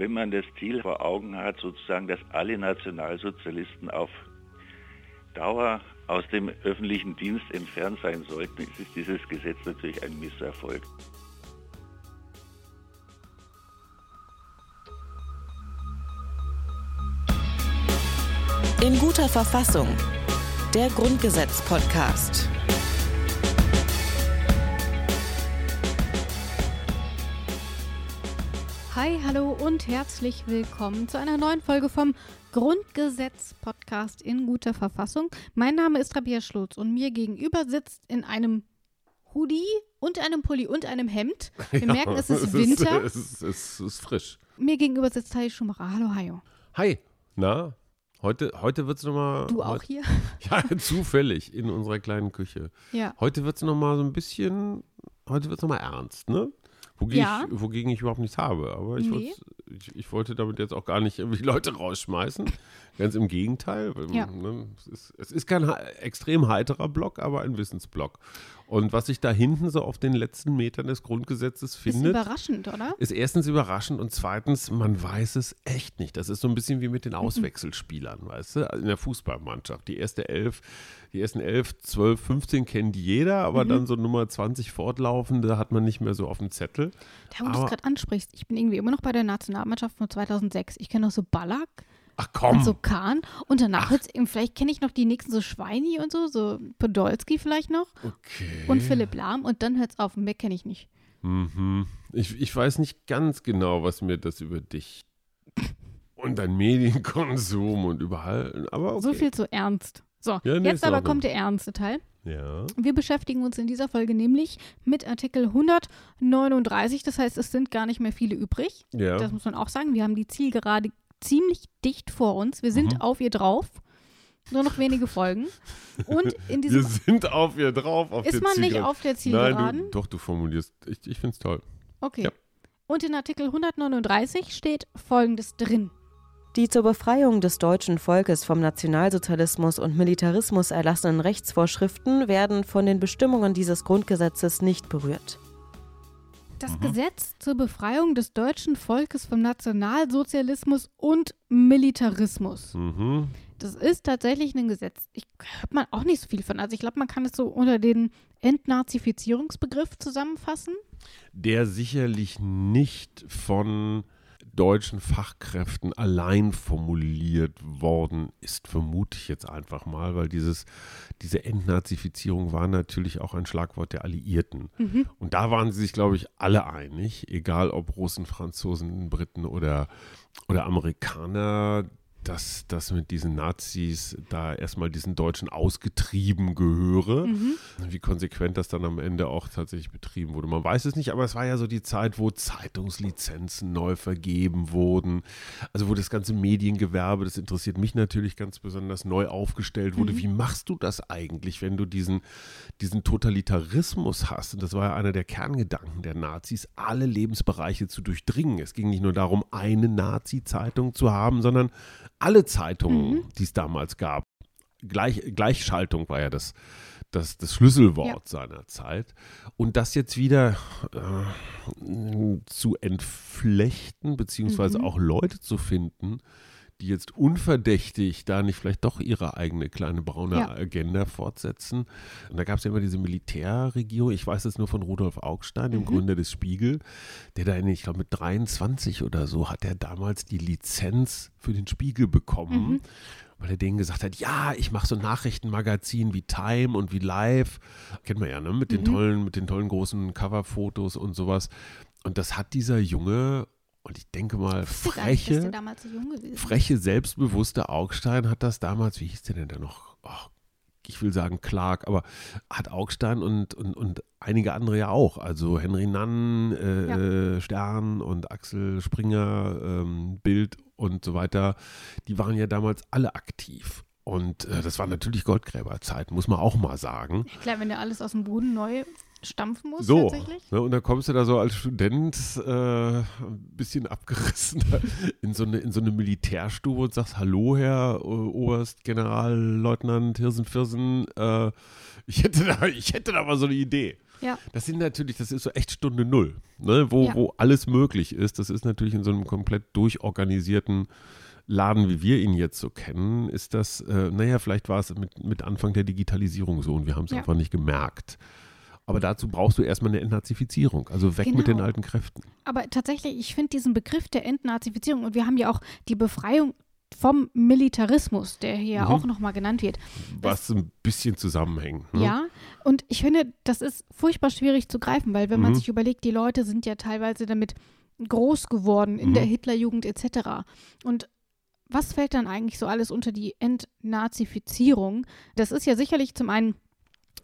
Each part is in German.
wenn man das Ziel vor Augen hat, sozusagen, dass alle Nationalsozialisten auf Dauer aus dem öffentlichen Dienst entfernt sein sollten, ist dieses Gesetz natürlich ein Misserfolg. In guter Verfassung. Der Grundgesetz-Podcast. Hi, hallo und herzlich willkommen zu einer neuen Folge vom Grundgesetz-Podcast in guter Verfassung. Mein Name ist Rabia Schlotz und mir gegenüber sitzt in einem Hoodie und einem Pulli und einem Hemd. Wir ja, merken, es ist Winter. Es ist, es ist frisch. Mir gegenüber sitzt Hayo Schumacher. Hallo, Hayo. Hi, na? Heute, heute wird es nochmal. Du auch hier? Ja, zufällig in unserer kleinen Küche. Ja. Heute wird es nochmal so ein bisschen. Heute wird es nochmal ernst, ne? Wogegen, ja. ich, wogegen ich überhaupt nichts habe. Aber ich, nee. ich, ich, wollte damit jetzt auch gar nicht irgendwie Leute rausschmeißen. Ganz im Gegenteil. Ja. Ne, es, ist, es, ist, kein extrem heiterer Block, aber ein Wissensblock. Und was sich da hinten so auf den letzten Metern des Grundgesetzes findet. Ist überraschend, oder? Ist erstens überraschend und zweitens, man weiß es echt nicht. Das ist so ein bisschen wie mit den Auswechselspielern, weißt du, in der Fußballmannschaft. Die erste Elf, die ersten elf, zwölf, 15 kennt jeder, aber mhm. dann so Nummer 20 fortlaufende hat man nicht mehr so auf dem Zettel. Da, wo du es gerade ansprichst, ich bin irgendwie immer noch bei der Nationalmannschaft von 2006. Ich kenne noch so Ballack. Ach komm. Und so Kahn. Und danach wird's, vielleicht kenne ich noch die nächsten so Schweini und so, so Podolski vielleicht noch. Okay. Und Philipp Lahm und dann hört es auf. Mehr kenne ich nicht. Mhm. Ich, ich weiß nicht ganz genau, was mir das über dich und dein Medienkonsum und überall. Aber okay. So viel zu ernst. So, ja, nee, jetzt aber kommt der ernste Teil. Ja. Wir beschäftigen uns in dieser Folge nämlich mit Artikel 139. Das heißt, es sind gar nicht mehr viele übrig. Ja. Das muss man auch sagen. Wir haben die Zielgerade ziemlich dicht vor uns. Wir sind mhm. auf ihr drauf. Nur noch wenige Folgen. Und in diesem Wir sind auf ihr drauf. Auf ist man Zielgerade. nicht auf der Zielgeraden? Nein, du, doch, du formulierst. Ich, ich finde es toll. Okay. Ja. Und in Artikel 139 steht Folgendes drin. Die zur Befreiung des deutschen Volkes vom Nationalsozialismus und Militarismus erlassenen Rechtsvorschriften werden von den Bestimmungen dieses Grundgesetzes nicht berührt. Das mhm. Gesetz zur Befreiung des deutschen Volkes vom Nationalsozialismus und Militarismus. Mhm. Das ist tatsächlich ein Gesetz. Ich hört man auch nicht so viel von. Also ich glaube, man kann es so unter den Entnazifizierungsbegriff zusammenfassen. Der sicherlich nicht von deutschen Fachkräften allein formuliert worden ist, vermute ich jetzt einfach mal, weil dieses, diese Entnazifizierung war natürlich auch ein Schlagwort der Alliierten. Mhm. Und da waren sie sich, glaube ich, alle einig, egal ob Russen, Franzosen, Briten oder, oder Amerikaner, dass das mit diesen Nazis da erstmal diesen Deutschen ausgetrieben gehöre. Mhm. Wie konsequent das dann am Ende auch tatsächlich betrieben wurde. Man weiß es nicht, aber es war ja so die Zeit, wo Zeitungslizenzen neu vergeben wurden. Also wo das ganze Mediengewerbe, das interessiert mich natürlich ganz besonders, neu aufgestellt wurde. Mhm. Wie machst du das eigentlich, wenn du diesen, diesen Totalitarismus hast? Und das war ja einer der Kerngedanken der Nazis, alle Lebensbereiche zu durchdringen. Es ging nicht nur darum, eine Nazi-Zeitung zu haben, sondern alle Zeitungen, mhm. die es damals gab, Gleich, Gleichschaltung war ja das, das, das Schlüsselwort ja. seiner Zeit. Und das jetzt wieder äh, zu entflechten, beziehungsweise mhm. auch Leute zu finden, die jetzt unverdächtig da nicht vielleicht doch ihre eigene kleine braune ja. Agenda fortsetzen. Und da gab es ja immer diese Militärregierung, ich weiß es nur von Rudolf Augstein, dem mhm. Gründer des Spiegel, der da, in, ich glaube mit 23 oder so, hat er damals die Lizenz für den Spiegel bekommen. Mhm weil er denen gesagt hat, ja, ich mache so Nachrichtenmagazin wie Time und wie Live, kennt man ja, ne, mit den mhm. tollen, mit den tollen großen Coverfotos und sowas. Und das hat dieser Junge und ich denke mal, freche, freche, selbstbewusste Augstein hat das damals, wie hieß der denn da noch? Oh, ich will sagen Clark, aber hat Augstein und, und, und einige andere ja auch. Also Henry Nann, äh, ja. Stern und Axel Springer, ähm, Bild und so weiter, die waren ja damals alle aktiv. Und äh, das war natürlich Goldgräberzeit, muss man auch mal sagen. klar, wenn der alles aus dem Boden neu stampfen muss so, tatsächlich. Ne, und dann kommst du da so als Student äh, ein bisschen abgerissen in so, eine, in so eine Militärstube und sagst, hallo Herr Oberst Generalleutnant Hirsenfirsen, äh, ich, hätte da, ich hätte da mal so eine Idee. Ja. Das sind natürlich, das ist so echt Stunde Null, ne? wo, Ja. wo alles möglich ist. Das ist natürlich in so einem komplett durchorganisierten Laden, wie wir ihn jetzt so kennen, ist das, äh, naja, vielleicht war es mit, mit Anfang der Digitalisierung so und wir haben es Ja. einfach nicht gemerkt. Aber dazu brauchst du erstmal eine Entnazifizierung, also weg mit den Genau. alten Kräften. Aber tatsächlich, ich finde diesen Begriff der Entnazifizierung und wir haben ja auch die Befreiung vom Militarismus, der hier Mhm. auch nochmal genannt wird. Was ein bisschen zusammenhängt. Ne? Ja, und ich finde, das ist furchtbar schwierig zu greifen, weil wenn man Mhm. sich überlegt, die Leute sind ja teilweise damit groß geworden in Mhm. der Hitlerjugend etc. Und was fällt dann eigentlich so alles unter die Entnazifizierung? Das ist ja sicherlich zum einen,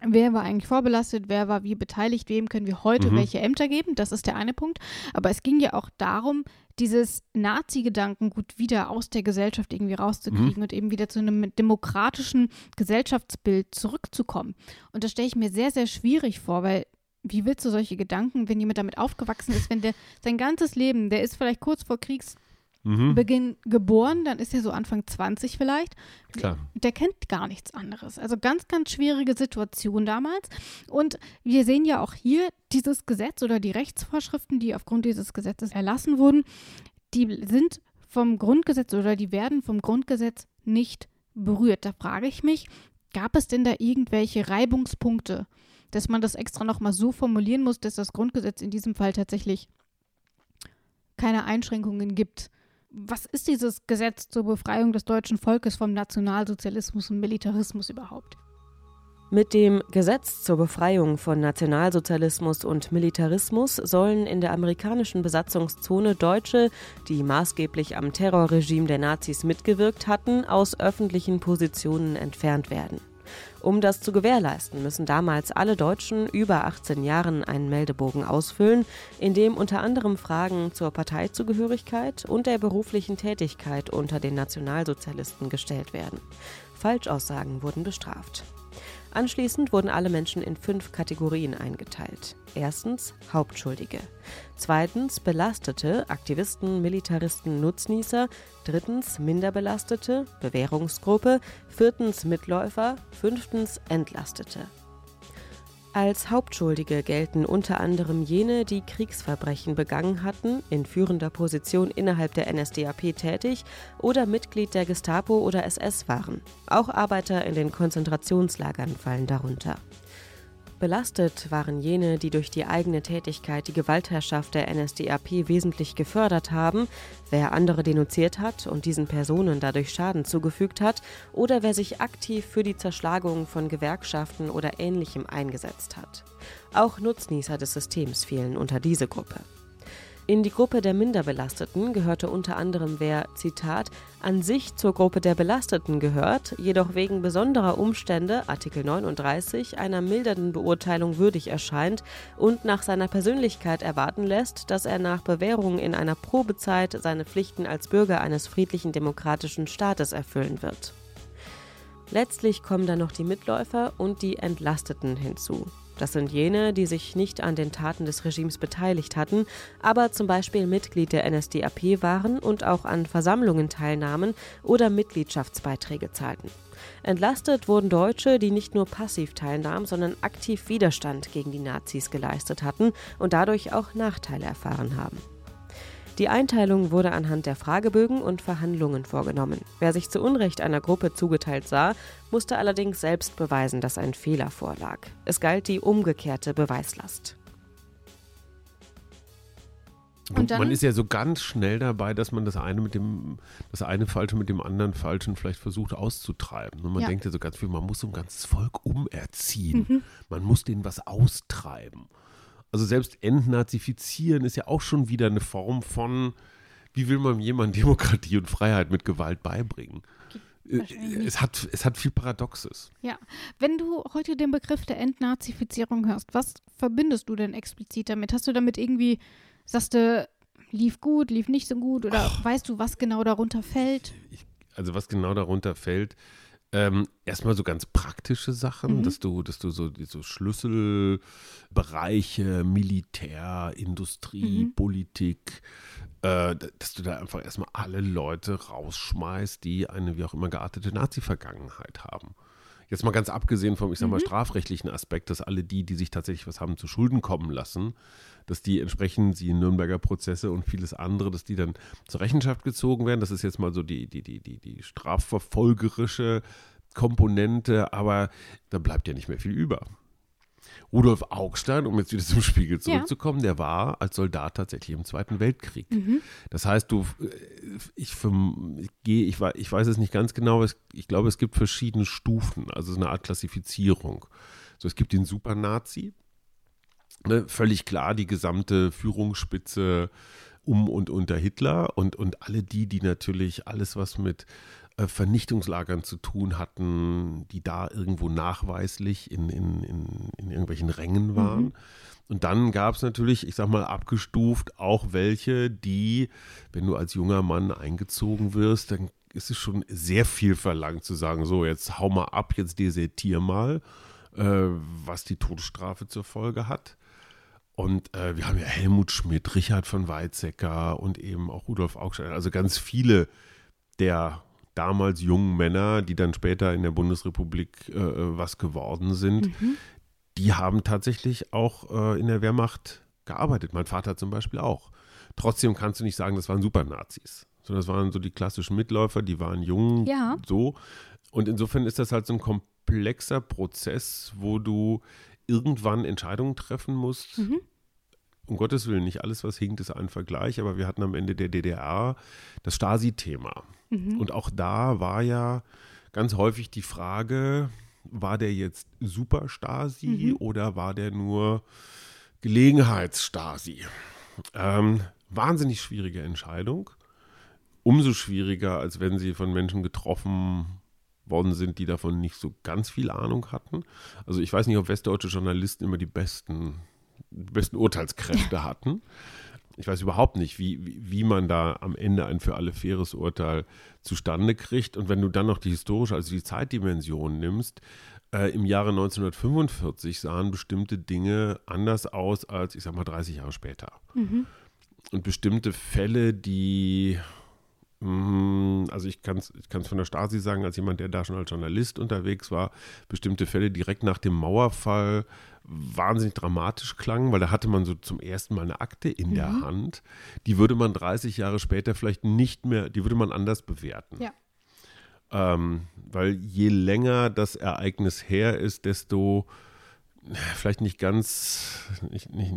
wer war eigentlich vorbelastet, wer war wie beteiligt, wem können wir heute Mhm. welche Ämter geben, das ist der eine Punkt. Aber es ging ja auch darum, dieses Nazi-Gedankengut wieder aus der Gesellschaft irgendwie rauszukriegen und eben wieder zu einem demokratischen Gesellschaftsbild zurückzukommen. Und das stelle ich mir sehr, sehr schwierig vor, weil wie willst du solche Gedanken, wenn jemand damit aufgewachsen ist, wenn der sein ganzes Leben, der ist vielleicht kurz vor Kriegsbeginn Mhm. geboren, dann ist er so Anfang 20 vielleicht, Klar. der kennt gar nichts anderes. Also ganz, ganz schwierige Situation damals. Und wir sehen ja auch hier dieses Gesetz oder die Rechtsvorschriften, die aufgrund dieses Gesetzes erlassen wurden, die sind vom Grundgesetz oder die werden vom Grundgesetz nicht berührt. Da frage ich mich, gab es denn da irgendwelche Reibungspunkte, dass man das extra nochmal so formulieren muss, dass das Grundgesetz in diesem Fall tatsächlich keine Einschränkungen gibt? Was ist dieses Gesetz zur Befreiung des deutschen Volkes vom Nationalsozialismus und Militarismus überhaupt? Mit dem Gesetz zur Befreiung von Nationalsozialismus und Militarismus sollen in der amerikanischen Besatzungszone Deutsche, die maßgeblich am Terrorregime der Nazis mitgewirkt hatten, aus öffentlichen Positionen entfernt werden. Um das zu gewährleisten, müssen damals alle Deutschen über 18 Jahren einen Meldebogen ausfüllen, in dem unter anderem Fragen zur Parteizugehörigkeit und der beruflichen Tätigkeit unter den Nationalsozialisten gestellt werden. Falschaussagen wurden bestraft. Anschließend wurden alle Menschen in fünf Kategorien eingeteilt. Erstens Hauptschuldige. Zweitens Belastete, Aktivisten, Militaristen, Nutznießer. Drittens Minderbelastete, Bewährungsgruppe. Viertens Mitläufer. Fünftens Entlastete. Als Hauptschuldige gelten unter anderem jene, die Kriegsverbrechen begangen hatten, in führender Position innerhalb der NSDAP tätig oder Mitglied der Gestapo oder SS waren. Auch Arbeiter in den Konzentrationslagern fallen darunter. Belastet waren jene, die durch die eigene Tätigkeit die Gewaltherrschaft der NSDAP wesentlich gefördert haben, wer andere denunziert hat und diesen Personen dadurch Schaden zugefügt hat, oder wer sich aktiv für die Zerschlagung von Gewerkschaften oder Ähnlichem eingesetzt hat. Auch Nutznießer des Systems fielen unter diese Gruppe. In die Gruppe der Minderbelasteten gehörte unter anderem wer, Zitat, an sich zur Gruppe der Belasteten gehört, jedoch wegen besonderer Umstände, Artikel 39, einer mildernden Beurteilung würdig erscheint und nach seiner Persönlichkeit erwarten lässt, dass er nach Bewährung in einer Probezeit seine Pflichten als Bürger eines friedlichen demokratischen Staates erfüllen wird. Letztlich kommen dann noch die Mitläufer und die Entlasteten hinzu. Das sind jene, die sich nicht an den Taten des Regimes beteiligt hatten, aber zum Beispiel Mitglied der NSDAP waren und auch an Versammlungen teilnahmen oder Mitgliedschaftsbeiträge zahlten. Entlastet wurden Deutsche, die nicht nur passiv teilnahmen, sondern aktiv Widerstand gegen die Nazis geleistet hatten und dadurch auch Nachteile erfahren haben. Die Einteilung wurde anhand der Fragebögen und Verhandlungen vorgenommen. Wer sich zu Unrecht einer Gruppe zugeteilt sah, musste allerdings selbst beweisen, dass ein Fehler vorlag. Es galt die umgekehrte Beweislast. Und man ist ja so ganz schnell dabei, dass man das eine mit dem, das eine Falsche mit dem anderen Falschen vielleicht versucht auszutreiben. Und man Ja. denkt ja so ganz viel, man muss so ein ganzes Volk umerziehen. Man muss denen was austreiben. Also selbst entnazifizieren ist ja auch schon wieder eine Form von, wie will man jemandem Demokratie und Freiheit mit Gewalt beibringen? Äh, nicht. Es hat, es hat viel Paradoxes. Ja, wenn du heute den Begriff der Entnazifizierung hörst, was verbindest du denn explizit damit? Hast du damit irgendwie, sagst du, lief gut, lief nicht so gut oder weißt du, was genau darunter fällt? also was genau darunter fällt, ähm, erstmal so ganz praktische Sachen, Mhm. dass du, dass du so, so Schlüsselbereiche, Militär, Industrie, Mhm. Politik, äh, dass du da einfach erstmal alle Leute rausschmeißt, die eine wie auch immer geartete Nazi-Vergangenheit haben. Jetzt mal ganz abgesehen vom, ich sag mal, Mhm. strafrechtlichen Aspekt, dass alle die, die sich tatsächlich was haben zu Schulden kommen lassen, dass die entsprechend die Nürnberger Prozesse und vieles andere, dass die dann zur Rechenschaft gezogen werden. Das ist jetzt mal so die, die, die, die, die strafverfolgerische Komponente, aber da bleibt ja nicht mehr viel über. Rudolf Augstein, um jetzt wieder zum Spiegel zurückzukommen, der war als Soldat tatsächlich im Zweiten Weltkrieg. Mhm. Das heißt, du, äh, ich, gehe, ich, ich weiß es nicht ganz genau, ich glaube, es gibt verschiedene Stufen, also so eine Art Klassifizierung. So, es gibt den Supernazi, ne, völlig klar die gesamte Führungsspitze um und unter Hitler und, und alle die, die natürlich alles, was mit Vernichtungslagern zu tun hatten, die da irgendwo nachweislich in, in, in, in irgendwelchen Rängen waren. Und dann gab es natürlich, ich sag mal, abgestuft auch welche, die, wenn du als junger Mann eingezogen wirst, dann ist es schon sehr viel verlangt zu sagen, so, jetzt hau mal ab, jetzt desertier mal, äh, was die Todesstrafe zur Folge hat. Und äh, wir haben ja Helmut Schmidt, Richard von Weizsäcker und eben auch Rudolf Augstein, also ganz viele der damals jungen Männer, die dann später in der Bundesrepublik äh, was geworden sind, die haben tatsächlich auch äh, in der Wehrmacht gearbeitet. Mein Vater zum Beispiel auch. Trotzdem kannst du nicht sagen, das waren Supernazis, sondern das waren so die klassischen Mitläufer, die waren jung, Ja. so. Und insofern ist das halt so ein komplexer Prozess, wo du irgendwann Entscheidungen treffen musst. Mhm. Um Gottes Willen, nicht alles, was hinkt, ist ein Vergleich, aber wir hatten am Ende der DDR das Stasi-Thema. Mhm. Und auch da war ja ganz häufig die Frage, war der jetzt Super-Stasi Mhm. oder war der nur Gelegenheits-Stasi? Ähm, wahnsinnig schwierige Entscheidung. Umso schwieriger, als wenn sie von Menschen getroffen worden sind, die davon nicht so ganz viel Ahnung hatten. Also ich weiß nicht, ob westdeutsche Journalisten immer die besten, die besten Urteilskräfte hatten. Ich weiß überhaupt nicht, wie, wie, man da am Ende ein für alle faires Urteil zustande kriegt. Und wenn du dann noch die historische, also die Zeitdimension nimmst, äh, im Jahre 1945 sahen bestimmte Dinge anders aus als, ich sag mal, 30 Jahre später. Mhm. Und bestimmte Fälle, die, mh, also ich kann es ich kann's von der Stasi sagen, als jemand, der da schon als Journalist unterwegs war, bestimmte Fälle direkt nach dem Mauerfall wahnsinnig dramatisch klangen, weil da hatte man so zum ersten Mal eine Akte in der Mhm. Hand. Die würde man 30 Jahre später vielleicht nicht mehr, die würde man anders bewerten. Ja. Ähm, weil je länger das Ereignis her ist, desto äh, vielleicht nicht ganz, nicht, nicht,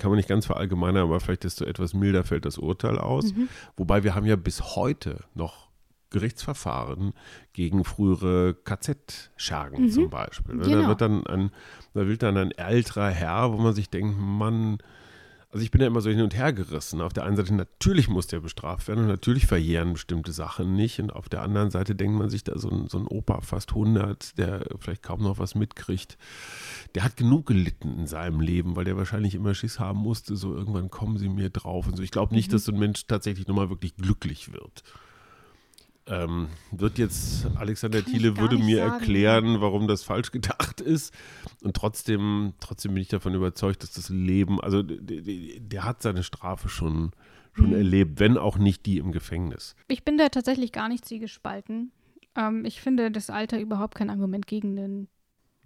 kann man nicht ganz verallgemeinern, aber vielleicht desto etwas milder fällt das Urteil aus. Mhm. Wobei wir haben ja bis heute noch Gerichtsverfahren gegen frühere KZ-Schergen Mhm. zum Beispiel. ne? Da Genau. wird dann ein, da will dann ein älterer Herr, wo man sich denkt, Mann, also ich bin ja immer so hin und her gerissen. Auf der einen Seite, natürlich muss der bestraft werden und natürlich verjähren bestimmte Sachen nicht. Und auf der anderen Seite denkt man sich da so ein, so ein Opa, fast 100, der vielleicht kaum noch was mitkriegt. Der hat genug gelitten in seinem Leben, weil der wahrscheinlich immer Schiss haben musste, so irgendwann kommen sie mir drauf. Und so. Ich glaube nicht, Mhm. dass so ein Mensch tatsächlich nochmal wirklich glücklich wird. Ähm, wird jetzt Alexander Thiele würde mir sagen. erklären, warum das falsch gedacht ist. Und trotzdem, trotzdem bin ich davon überzeugt, dass das Leben, also der, hat seine Strafe schon, schon Mhm. erlebt, wenn auch nicht die im Gefängnis. Ich bin da tatsächlich gar nicht zwiegespalten. Ähm, ich finde, das Alter überhaupt kein Argument gegen eine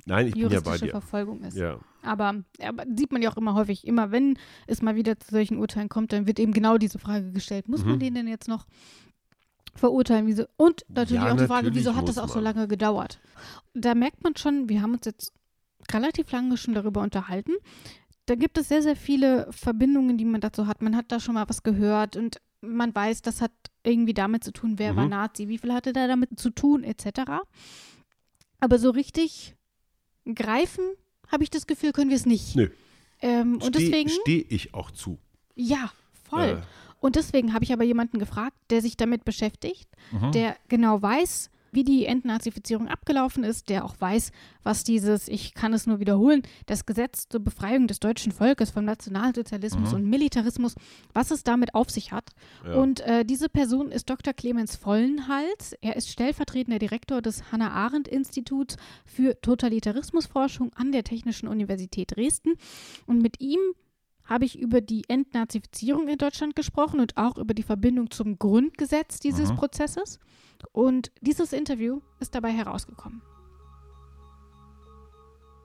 Nein, ich bin ja bei juristische dir. Verfolgung ist. Ja. Aber, aber sieht man ja auch immer häufig, immer wenn es mal wieder zu solchen Urteilen kommt, dann wird eben genau diese Frage gestellt, muss man Mhm. den denn jetzt noch verurteilen? Wieso? Und natürlich Ja, auch die Frage, wieso hat das auch so man. lange gedauert? Da merkt man schon, wir haben uns jetzt relativ lange schon darüber unterhalten. Da gibt es sehr, sehr viele Verbindungen, die man dazu hat. Man hat da schon mal was gehört und man weiß, das hat irgendwie damit zu tun, wer Mhm. war Nazi, wie viel hatte da damit zu tun, etc. Aber so richtig greifen, habe ich das Gefühl, können wir es nicht. Nö. Ähm, und deswegen, Stehe ich auch zu. ja, voll. Äh, Und deswegen habe ich aber jemanden gefragt, der sich damit beschäftigt, Mhm. der genau weiß, wie die Entnazifizierung abgelaufen ist, der auch weiß, was dieses, ich kann es nur wiederholen, das Gesetz zur Befreiung des deutschen Volkes vom Nationalsozialismus und Militarismus, was es damit auf sich hat. ja. Und äh, diese Person ist Dr. Clemens Vollenhals. Er ist stellvertretender Direktor des Hannah-Arendt-Instituts für Totalitarismusforschung an der Technischen Universität Dresden. Und mit ihm habe ich über die Entnazifizierung in Deutschland gesprochen und auch über die Verbindung zum Grundgesetz dieses Mhm. Prozesses. Und dieses Interview ist dabei herausgekommen.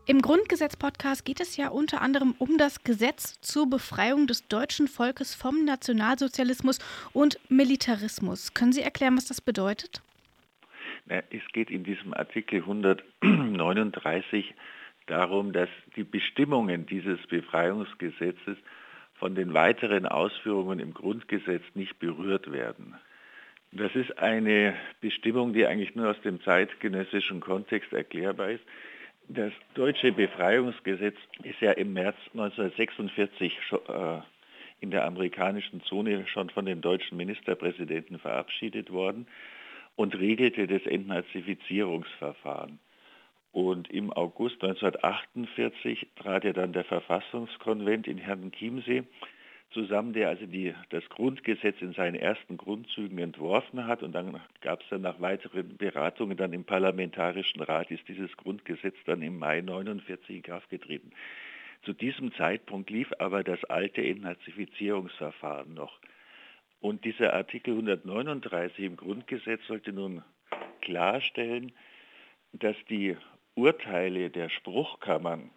Im Grundgesetz-Podcast geht es ja unter anderem um das Gesetz zur Befreiung des deutschen Volkes vom Nationalsozialismus und Militarismus. Können Sie erklären, was das bedeutet? Es geht in diesem Artikel 139 darum, dass die Bestimmungen dieses Befreiungsgesetzes von den weiteren Ausführungen im Grundgesetz nicht berührt werden. Das ist eine Bestimmung, die eigentlich nur aus dem zeitgenössischen Kontext erklärbar ist. Das deutsche Befreiungsgesetz ist ja im März 1946 äh, in der amerikanischen Zone schon von dem deutschen Ministerpräsidenten verabschiedet worden und regelte das Entnazifizierungsverfahren. Und im August 1948 trat ja dann der Verfassungskonvent in Herrenchiemsee zusammen, der also die, das Grundgesetz in seinen ersten Grundzügen entworfen hat. Und dann gab es dann nach weiteren Beratungen dann im Parlamentarischen Rat, ist dieses Grundgesetz dann im Mai 1949 in Kraft getreten. Zu diesem Zeitpunkt lief aber das alte Entnazifizierungsverfahren noch. Und dieser Artikel 139 im Grundgesetz sollte nun klarstellen, dass die Urteile der Spruchkammern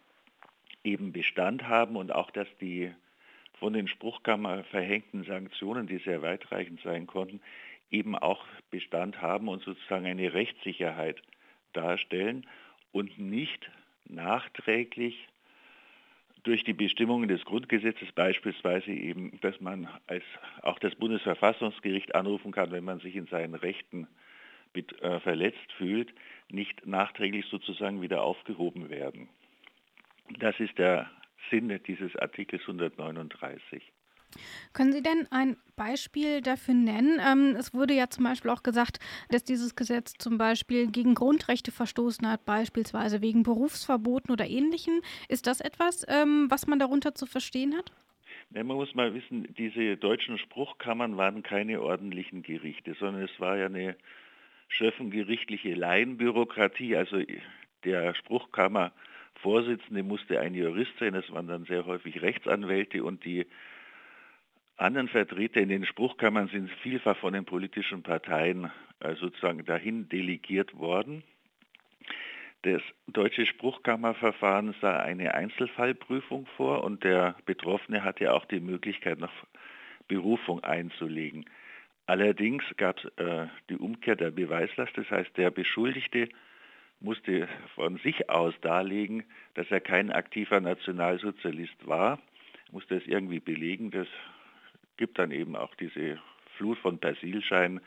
eben Bestand haben und auch, dass die von den Spruchkammern verhängten Sanktionen, die sehr weitreichend sein konnten, eben auch Bestand haben und sozusagen eine Rechtssicherheit darstellen und nicht nachträglich durch die Bestimmungen des Grundgesetzes beispielsweise eben, dass man als auch das Bundesverfassungsgericht anrufen kann, wenn man sich in seinen Rechten verletzt fühlt, nicht nachträglich sozusagen wieder aufgehoben werden. Das ist der Sinne dieses Artikels 139. Können Sie denn ein Beispiel dafür nennen? Ähm, es wurde ja zum Beispiel auch gesagt, dass dieses Gesetz zum Beispiel gegen Grundrechte verstoßen hat, beispielsweise wegen Berufsverboten oder Ähnlichem. Ist das etwas, ähm, was man darunter zu verstehen hat? Man muss mal wissen, diese deutschen Spruchkammern waren keine ordentlichen Gerichte, sondern es war ja eine schöffengerichtliche Laienbürokratie. Also der Spruchkammer Vorsitzende musste ein Jurist sein, es waren dann sehr häufig Rechtsanwälte und die anderen Vertreter in den Spruchkammern sind vielfach von den politischen Parteien äh, sozusagen dahin delegiert worden. Das deutsche Spruchkammerverfahren sah eine Einzelfallprüfung vor und der Betroffene hatte auch die Möglichkeit, noch Berufung einzulegen. Allerdings gab es äh, die Umkehr der Beweislast, das heißt, der Beschuldigte musste von sich aus darlegen, dass er kein aktiver Nationalsozialist war, musste es irgendwie belegen. Das gibt dann eben auch diese Flut von Persilscheinen,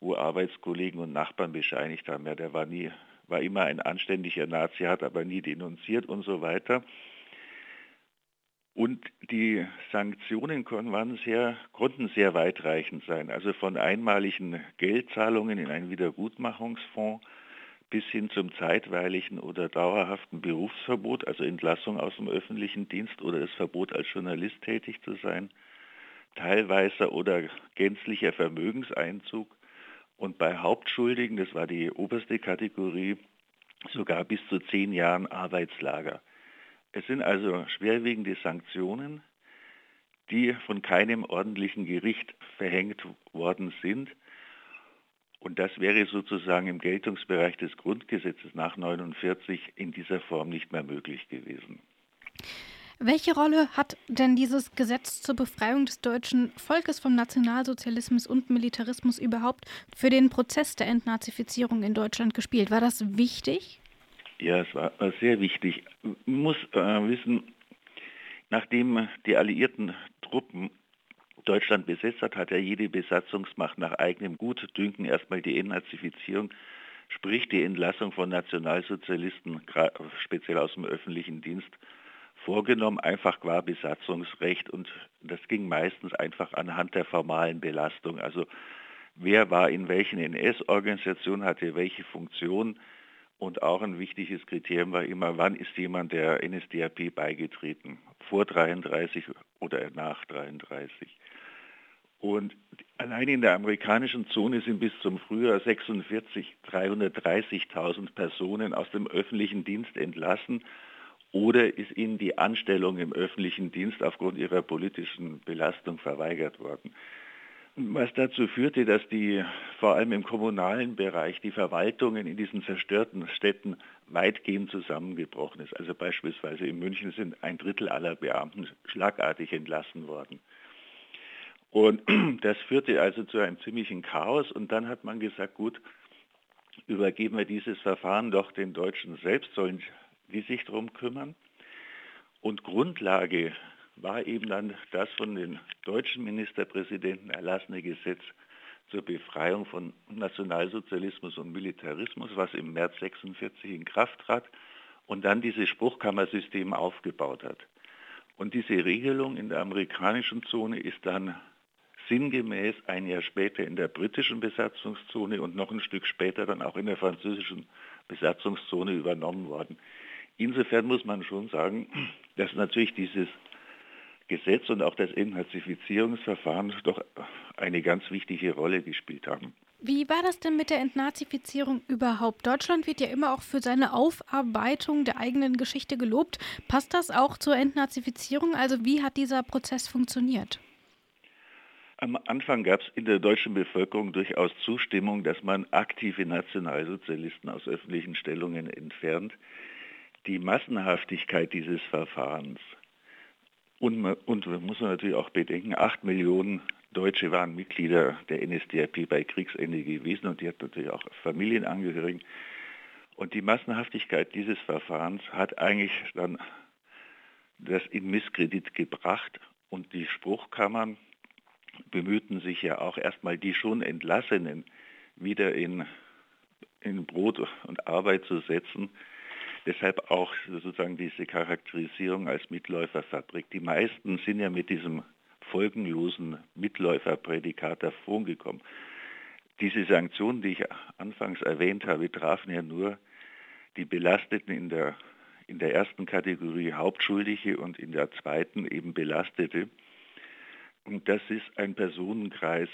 wo Arbeitskollegen und Nachbarn bescheinigt haben, ja, der war nie, war immer ein anständiger Nazi, hat aber nie denunziert und so weiter. Und die Sanktionen konnten sehr, konnten sehr weitreichend sein, also von einmaligen Geldzahlungen in einen Wiedergutmachungsfonds bis hin zum zeitweiligen oder dauerhaften Berufsverbot, also Entlassung aus dem öffentlichen Dienst oder das Verbot als Journalist tätig zu sein, teilweiser oder gänzlicher Vermögenseinzug und bei Hauptschuldigen, das war die oberste Kategorie, sogar bis zu zehn Jahren Arbeitslager. Es sind also schwerwiegende Sanktionen, die von keinem ordentlichen Gericht verhängt worden sind und das wäre sozusagen im Geltungsbereich des Grundgesetzes nach 49 in dieser Form nicht mehr möglich gewesen. Welche Rolle hat denn dieses Gesetz zur Befreiung des deutschen Volkes vom Nationalsozialismus und Militarismus überhaupt für den Prozess der Entnazifizierung in Deutschland gespielt? War das wichtig? Ja, es war sehr wichtig. Man muss äh, wissen, nachdem die alliierten Truppen Deutschland besetzt hat, hat ja jede Besatzungsmacht nach eigenem Gutdünken erstmal die Entnazifizierung, sprich die Entlassung von Nationalsozialisten, speziell aus dem öffentlichen Dienst, vorgenommen, einfach qua Besatzungsrecht. Und das ging meistens einfach anhand der formalen Belastung. Also wer war in welchen NS-Organisationen, hatte welche Funktion. Und auch ein wichtiges Kriterium war immer, wann ist jemand der NSDAP beigetreten? Vor 33 oder nach 33. Und allein in der amerikanischen Zone sind bis zum Frühjahr 46 330.000 Personen aus dem öffentlichen Dienst entlassen oder ist ihnen die Anstellung im öffentlichen Dienst aufgrund ihrer politischen Belastung verweigert worden. Was dazu führte, dass die vor allem im kommunalen Bereich die Verwaltungen in diesen zerstörten Städten weitgehend zusammengebrochen ist. Also beispielsweise in München sind ein Drittel aller Beamten schlagartig entlassen worden. Und das führte also zu einem ziemlichen Chaos und dann hat man gesagt, gut, übergeben wir dieses Verfahren doch den Deutschen selbst, sollen die sich darum kümmern. Und Grundlage war eben dann das von den deutschen Ministerpräsidenten erlassene Gesetz zur Befreiung von Nationalsozialismus und Militarismus, was im März 1946 in Kraft trat und dann dieses Spruchkammersystem aufgebaut hat. Und diese Regelung in der amerikanischen Zone ist dann sinngemäß ein Jahr später in der britischen Besatzungszone und noch ein Stück später dann auch in der französischen Besatzungszone übernommen worden. Insofern muss man schon sagen, dass natürlich dieses Gesetz und auch das Entnazifizierungsverfahren doch eine ganz wichtige Rolle gespielt haben. Wie war das denn mit der Entnazifizierung überhaupt? Deutschland wird ja immer auch für seine Aufarbeitung der eigenen Geschichte gelobt. Passt das auch zur Entnazifizierung? Also wie hat dieser Prozess funktioniert? Am Anfang gab es in der deutschen Bevölkerung durchaus Zustimmung, dass man aktive Nationalsozialisten aus öffentlichen Stellungen entfernt. Die Massenhaftigkeit dieses Verfahrens und, und muss man natürlich auch bedenken, acht Millionen Deutsche waren Mitglieder der NSDAP bei Kriegsende gewesen und die hat natürlich auch Familienangehörigen. Und die Massenhaftigkeit dieses Verfahrens hat eigentlich dann das in Misskredit gebracht und die Spruchkammern bemühten sich ja auch erstmal die schon Entlassenen wieder in, in Brot und Arbeit zu setzen. Deshalb auch sozusagen diese Charakterisierung als Mitläuferfabrik. Die meisten sind ja mit diesem folgenlosen Mitläuferprädikat davongekommen. Diese Sanktionen, die ich anfangs erwähnt habe, trafen ja nur die Belasteten in der, in der ersten Kategorie Hauptschuldige und in der zweiten eben Belastete. Und das ist ein Personenkreis,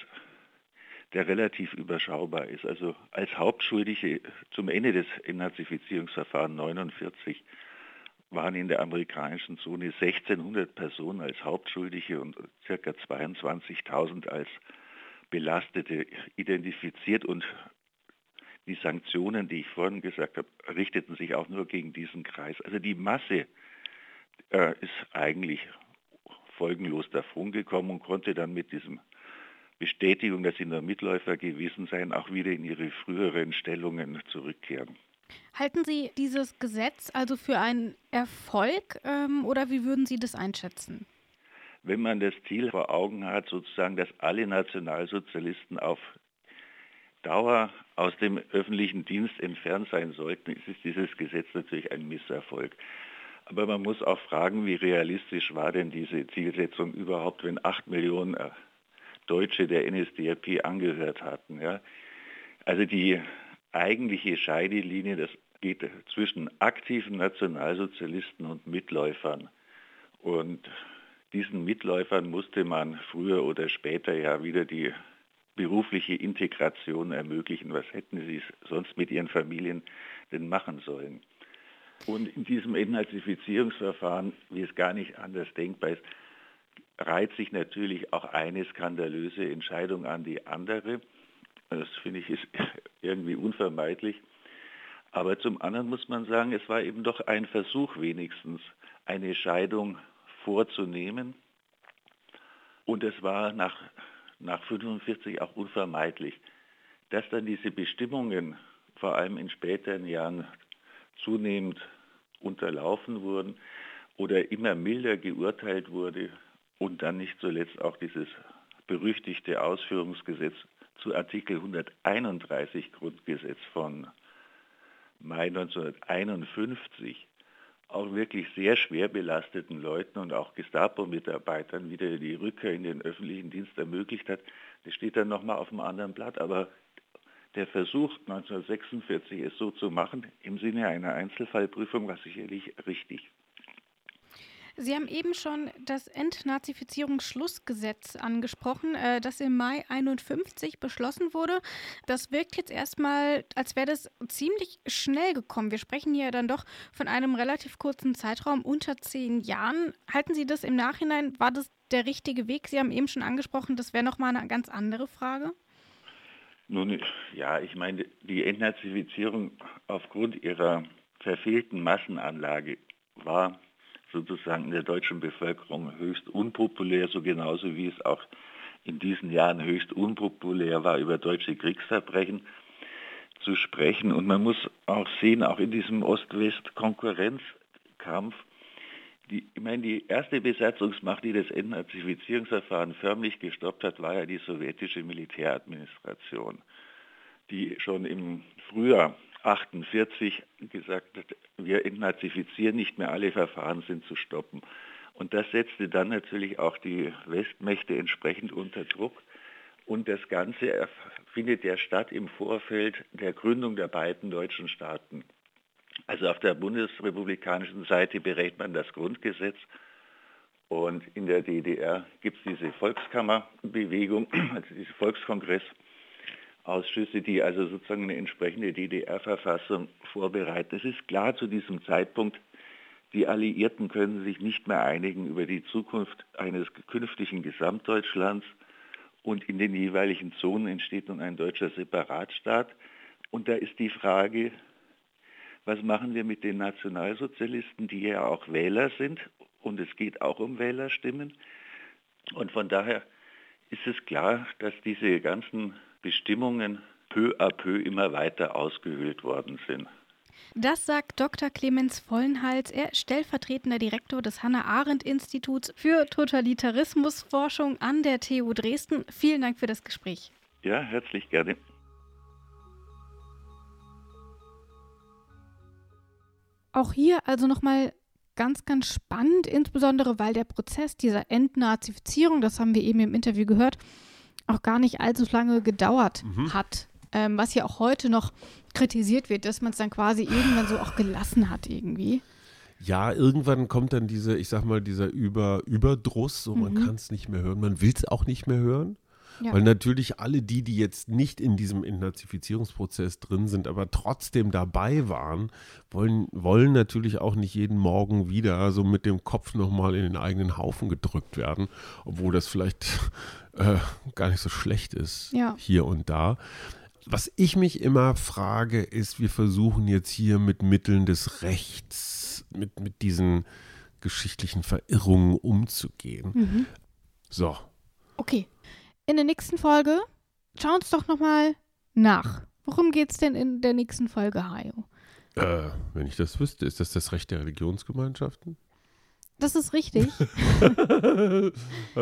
der relativ überschaubar ist. Also als Hauptschuldige zum Ende des Entnazifizierungsverfahrens 49 waren in der amerikanischen Zone 1600 Personen als Hauptschuldige und ca. 22.000 als Belastete identifiziert und die Sanktionen, die ich vorhin gesagt habe, richteten sich auch nur gegen diesen Kreis. Also die Masse äh, ist eigentlich folgenlos davongekommen und konnte dann mit diesem Bestätigung, dass sie nur Mitläufer gewesen seien, auch wieder in ihre früheren Stellungen zurückkehren. Halten Sie dieses Gesetz also für einen Erfolg ähm, oder wie würden Sie das einschätzen? Wenn man das Ziel vor Augen hat, sozusagen, dass alle Nationalsozialisten auf Dauer aus dem öffentlichen Dienst entfernt sein sollten, ist dieses Gesetz natürlich ein Misserfolg. Aber man muss auch fragen, wie realistisch war denn diese Zielsetzung überhaupt, wenn acht Millionen Deutsche der NSDAP angehört hatten. Ja. Also die eigentliche Scheidelinie, das geht zwischen aktiven Nationalsozialisten und Mitläufern. Und diesen Mitläufern musste man früher oder später ja wieder die berufliche Integration ermöglichen. Was hätten sie sonst mit ihren Familien denn machen sollen? Und in diesem Entnazifizierungsverfahren, wie es gar nicht anders denkbar ist, reiht sich natürlich auch eine skandalöse Entscheidung an die andere. Das finde ich ist irgendwie unvermeidlich. Aber zum anderen muss man sagen, es war eben doch ein Versuch wenigstens, eine Scheidung vorzunehmen. Und es war nach, nach 45 auch unvermeidlich, dass dann diese Bestimmungen vor allem in späteren Jahren zunehmend unterlaufen wurden oder immer milder geurteilt wurde, und dann nicht zuletzt auch dieses berüchtigte Ausführungsgesetz zu Artikel 131 Grundgesetz von Mai 1951 auch wirklich sehr schwer belasteten Leuten und auch Gestapo-Mitarbeitern wieder die Rückkehr in den öffentlichen Dienst ermöglicht hat. Das steht dann nochmal auf einem anderen Blatt, aber der Versuch 1946 es so zu machen, im Sinne einer Einzelfallprüfung, war sicherlich richtig. Sie haben eben schon das Entnazifizierungsschlussgesetz angesprochen, äh, das im Mai 51 beschlossen wurde. Das wirkt jetzt erstmal, als wäre das ziemlich schnell gekommen. Wir sprechen hier dann doch von einem relativ kurzen Zeitraum unter zehn Jahren. Halten Sie das im Nachhinein, war das der richtige Weg? Sie haben eben schon angesprochen, das wäre nochmal eine ganz andere Frage. Nun, ja, ich meine, die Entnazifizierung aufgrund ihrer verfehlten Massenanlage war sozusagen in der deutschen Bevölkerung höchst unpopulär, so genauso wie es auch in diesen Jahren höchst unpopulär war, über deutsche Kriegsverbrechen zu sprechen. Und man muss auch sehen, auch in diesem Ost-West-Konkurrenzkampf, die, ich meine, die erste Besatzungsmacht, die das Entnazifizierungsverfahren förmlich gestoppt hat, war ja die sowjetische Militäradministration, die schon im Frühjahr 48 gesagt hat, wir entnazifizieren nicht mehr, alle Verfahren sind zu stoppen. Und das setzte dann natürlich auch die Westmächte entsprechend unter Druck. Und das Ganze findet ja statt im Vorfeld der Gründung der beiden deutschen Staaten. Also auf der bundesrepublikanischen Seite berät man das Grundgesetz und in der DDR gibt es diese Volkskammerbewegung, also diese Volkskongressausschüsse, die also sozusagen eine entsprechende DDR-Verfassung vorbereiten. Es ist klar zu diesem Zeitpunkt, die Alliierten können sich nicht mehr einigen über die Zukunft eines künftigen Gesamtdeutschlands und in den jeweiligen Zonen entsteht nun ein deutscher Separatstaat. Und da ist die Frage, was machen wir mit den Nationalsozialisten, die ja auch Wähler sind und es geht auch um Wählerstimmen. Und von daher ist es klar, dass diese ganzen Bestimmungen peu à peu immer weiter ausgehöhlt worden sind. Das sagt Dr. Clemens Vollenhals. Er ist stellvertretender Direktor des Hannah-Arendt-Instituts für Totalitarismusforschung an der TU Dresden. Vielen Dank für das Gespräch. Ja, herzlich gerne. Auch hier also nochmal ganz, ganz spannend, insbesondere weil der Prozess dieser Entnazifizierung, das haben wir eben im Interview gehört, auch gar nicht allzu lange gedauert mhm. hat. Ähm, was ja auch heute noch kritisiert wird, dass man es dann quasi irgendwann so auch gelassen hat irgendwie. Ja, irgendwann kommt dann diese, ich sag mal, dieser Über, Überdruss, so mhm. man kann es nicht mehr hören, man will es auch nicht mehr hören. Ja. Weil natürlich alle die, die jetzt nicht in diesem Entnazifizierungsprozess drin sind, aber trotzdem dabei waren, wollen, wollen natürlich auch nicht jeden Morgen wieder so mit dem Kopf nochmal in den eigenen Haufen gedrückt werden, obwohl das vielleicht äh, gar nicht so schlecht ist ja. hier und da. Was ich mich immer frage, ist, wir versuchen jetzt hier mit Mitteln des Rechts, mit, mit diesen geschichtlichen Verirrungen umzugehen. Mhm. So. Okay, in der nächsten Folge, schau uns doch nochmal nach. Worum geht es denn in der nächsten Folge, Hayo? Äh, wenn ich das wüsste, ist das das Recht der Religionsgemeinschaften? Das ist richtig. Ein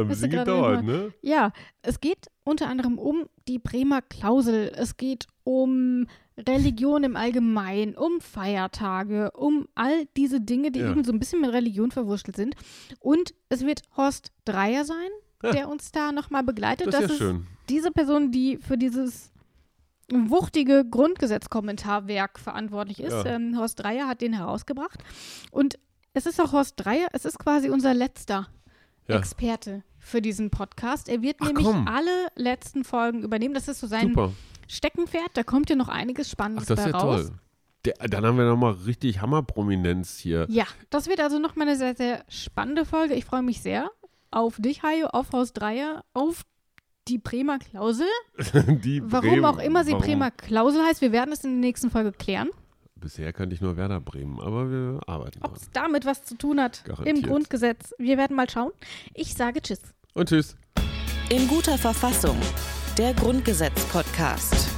bisschen gedauert, ne? Ja, es geht unter anderem um die Bremer Klausel. Es geht um Religion im Allgemeinen, um Feiertage, um all diese Dinge, die ja. eben so ein bisschen mit Religion verwurschtelt sind. Und es wird Horst Dreier sein, der uns da nochmal begleitet. Das ist, das ja schön. diese Person, die für dieses wuchtige Grundgesetzkommentarwerk verantwortlich ist. Ja. Ähm, Horst Dreier hat den herausgebracht. Und es ist auch Horst Dreier, es ist quasi unser letzter ja. Experte für diesen Podcast. Er wird Ach, nämlich komm. alle letzten Folgen übernehmen. Das ist so sein Super. Steckenpferd. Da kommt ja noch einiges Spannendes Ach, das ist ja raus. toll. Der, dann haben wir nochmal richtig Hammerprominenz hier. Ja, das wird also nochmal eine sehr, sehr spannende Folge. Ich freue mich sehr auf dich, Hajo, auf Haus Dreier, auf die Bremer Klausel. die Warum Bremen, auch immer sie warum? Bremer Klausel heißt, wir werden es in der nächsten Folge klären. Bisher kannte ich nur Werder Bremen, aber wir arbeiten. Ob es damit was zu tun hat Garantiert. im Grundgesetz. Wir werden mal schauen. Ich sage Tschüss. Und Tschüss. In guter Verfassung. Der Grundgesetz-Podcast.